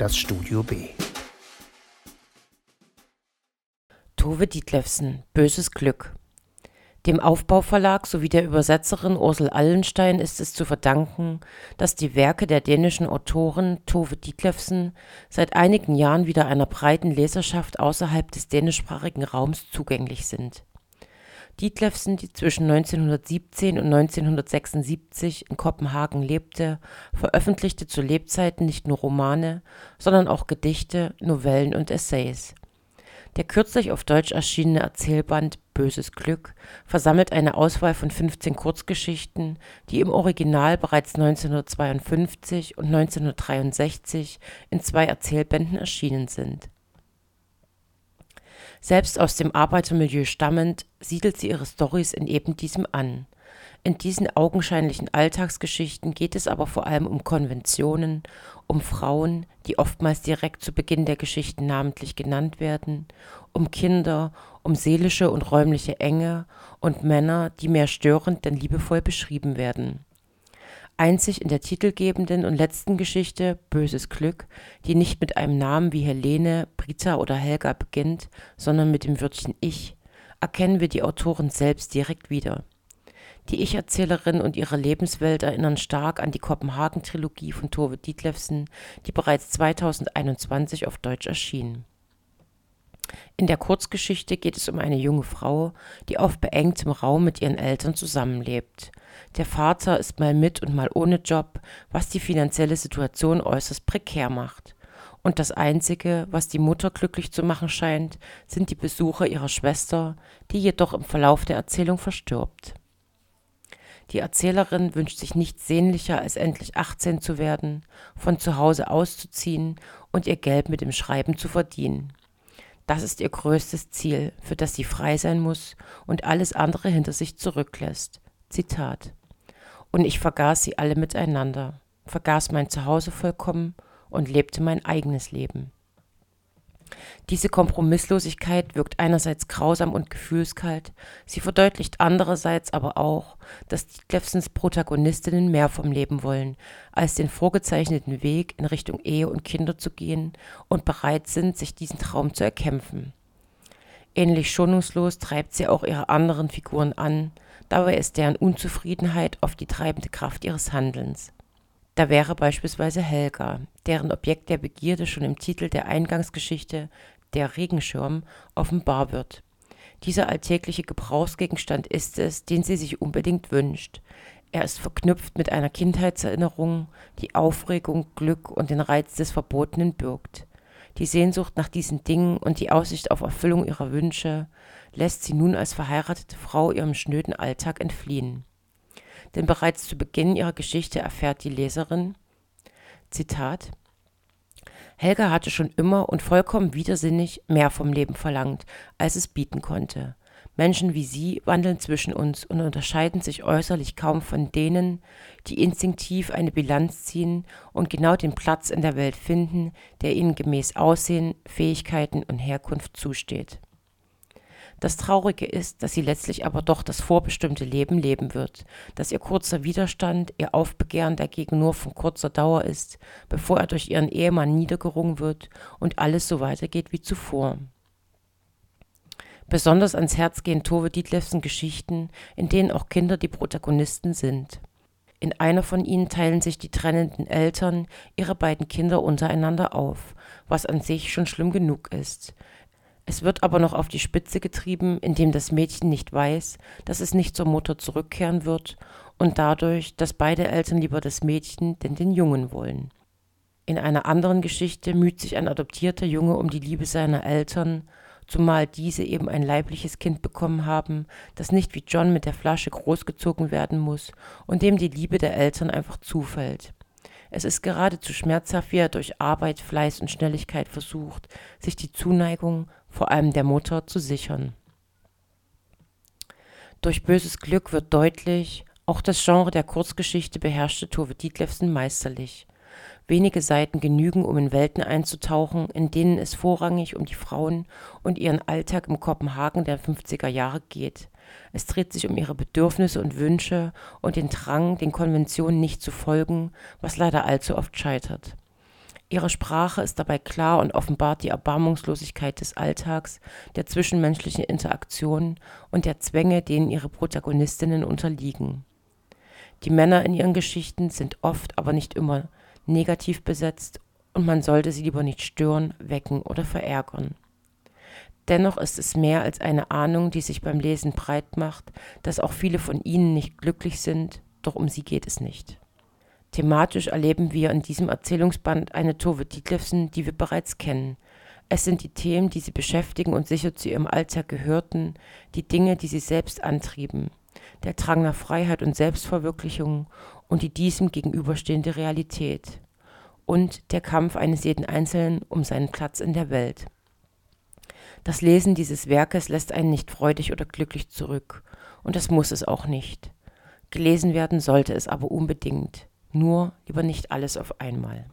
das Studio B. Tove Dietlefsen, Böses Glück. Dem Aufbauverlag sowie der Übersetzerin Ursel Allenstein ist es zu verdanken, dass die Werke der dänischen Autorin Tove Dietlefsen seit einigen Jahren wieder einer breiten Leserschaft außerhalb des dänischsprachigen Raums zugänglich sind. Dietlefsen, die zwischen 1917 und 1976 in Kopenhagen lebte, veröffentlichte zu Lebzeiten nicht nur Romane, sondern auch Gedichte, Novellen und Essays. Der kürzlich auf Deutsch erschienene Erzählband Böses Glück versammelt eine Auswahl von 15 Kurzgeschichten, die im Original bereits 1952 und 1963 in zwei Erzählbänden erschienen sind. Selbst aus dem Arbeitermilieu stammend, siedelt sie ihre Storys in eben diesem an in diesen augenscheinlichen Alltagsgeschichten geht es aber vor allem um Konventionen, um Frauen, die oftmals direkt zu Beginn der Geschichten namentlich genannt werden, um Kinder, um seelische und räumliche Enge und Männer, die mehr störend denn liebevoll beschrieben werden. Einzig in der titelgebenden und letzten Geschichte Böses Glück, die nicht mit einem Namen wie Helene, Brita oder Helga beginnt, sondern mit dem Wörtchen Ich, erkennen wir die Autorin selbst direkt wieder. Die Ich-Erzählerin und ihre Lebenswelt erinnern stark an die Kopenhagen-Trilogie von Tove Dietlefsen, die bereits 2021 auf Deutsch erschien. In der Kurzgeschichte geht es um eine junge Frau, die auf beengtem Raum mit ihren Eltern zusammenlebt. Der Vater ist mal mit und mal ohne Job, was die finanzielle Situation äußerst prekär macht. Und das Einzige, was die Mutter glücklich zu machen scheint, sind die Besuche ihrer Schwester, die jedoch im Verlauf der Erzählung verstirbt. Die Erzählerin wünscht sich nichts sehnlicher, als endlich 18 zu werden, von zu Hause auszuziehen und ihr Geld mit dem Schreiben zu verdienen. Das ist ihr größtes Ziel, für das sie frei sein muss und alles andere hinter sich zurücklässt. Zitat. Und ich vergaß sie alle miteinander, vergaß mein Zuhause vollkommen und lebte mein eigenes Leben. Diese Kompromisslosigkeit wirkt einerseits grausam und gefühlskalt, sie verdeutlicht andererseits aber auch, dass Dietlefsens Protagonistinnen mehr vom Leben wollen, als den vorgezeichneten Weg in Richtung Ehe und Kinder zu gehen und bereit sind, sich diesen Traum zu erkämpfen. Ähnlich schonungslos treibt sie auch ihre anderen Figuren an, dabei ist deren Unzufriedenheit oft die treibende Kraft ihres Handelns. Da wäre beispielsweise Helga, deren Objekt der Begierde schon im Titel der Eingangsgeschichte Der Regenschirm offenbar wird. Dieser alltägliche Gebrauchsgegenstand ist es, den sie sich unbedingt wünscht. Er ist verknüpft mit einer Kindheitserinnerung, die Aufregung, Glück und den Reiz des Verbotenen birgt. Die Sehnsucht nach diesen Dingen und die Aussicht auf Erfüllung ihrer Wünsche lässt sie nun als verheiratete Frau ihrem schnöden Alltag entfliehen denn bereits zu Beginn ihrer Geschichte erfährt die Leserin, Zitat, Helga hatte schon immer und vollkommen widersinnig mehr vom Leben verlangt, als es bieten konnte. Menschen wie sie wandeln zwischen uns und unterscheiden sich äußerlich kaum von denen, die instinktiv eine Bilanz ziehen und genau den Platz in der Welt finden, der ihnen gemäß Aussehen, Fähigkeiten und Herkunft zusteht. Das Traurige ist, dass sie letztlich aber doch das vorbestimmte Leben leben wird, dass ihr kurzer Widerstand, ihr Aufbegehren dagegen nur von kurzer Dauer ist, bevor er durch ihren Ehemann niedergerungen wird und alles so weitergeht wie zuvor. Besonders ans Herz gehen Tove Dietlefsen Geschichten, in denen auch Kinder die Protagonisten sind. In einer von ihnen teilen sich die trennenden Eltern ihre beiden Kinder untereinander auf, was an sich schon schlimm genug ist. Es wird aber noch auf die Spitze getrieben, indem das Mädchen nicht weiß, dass es nicht zur Mutter zurückkehren wird und dadurch, dass beide Eltern lieber das Mädchen denn den Jungen wollen. In einer anderen Geschichte müht sich ein adoptierter Junge um die Liebe seiner Eltern, zumal diese eben ein leibliches Kind bekommen haben, das nicht wie John mit der Flasche großgezogen werden muss und dem die Liebe der Eltern einfach zufällt. Es ist geradezu schmerzhaft, wie er durch Arbeit, Fleiß und Schnelligkeit versucht, sich die Zuneigung, vor allem der Mutter, zu sichern. Durch böses Glück wird deutlich, auch das Genre der Kurzgeschichte beherrschte Tove Dietlefsen meisterlich. Wenige Seiten genügen, um in Welten einzutauchen, in denen es vorrangig um die Frauen und ihren Alltag im Kopenhagen der 50er Jahre geht. Es dreht sich um ihre Bedürfnisse und Wünsche und den Drang, den Konventionen nicht zu folgen, was leider allzu oft scheitert. Ihre Sprache ist dabei klar und offenbart die Erbarmungslosigkeit des Alltags, der zwischenmenschlichen Interaktion und der Zwänge, denen ihre Protagonistinnen unterliegen. Die Männer in ihren Geschichten sind oft, aber nicht immer negativ besetzt und man sollte sie lieber nicht stören, wecken oder verärgern. Dennoch ist es mehr als eine Ahnung, die sich beim Lesen breit macht, dass auch viele von ihnen nicht glücklich sind, doch um sie geht es nicht. Thematisch erleben wir in diesem Erzählungsband eine Tove Ditlevsen, die wir bereits kennen. Es sind die Themen, die sie beschäftigen und sicher zu ihrem Alltag gehörten, die Dinge, die sie selbst antrieben, der Drang nach Freiheit und Selbstverwirklichung und die diesem gegenüberstehende Realität und der Kampf eines jeden Einzelnen um seinen Platz in der Welt. Das Lesen dieses Werkes lässt einen nicht freudig oder glücklich zurück, und das muss es auch nicht. Gelesen werden sollte es aber unbedingt. Nur lieber nicht alles auf einmal.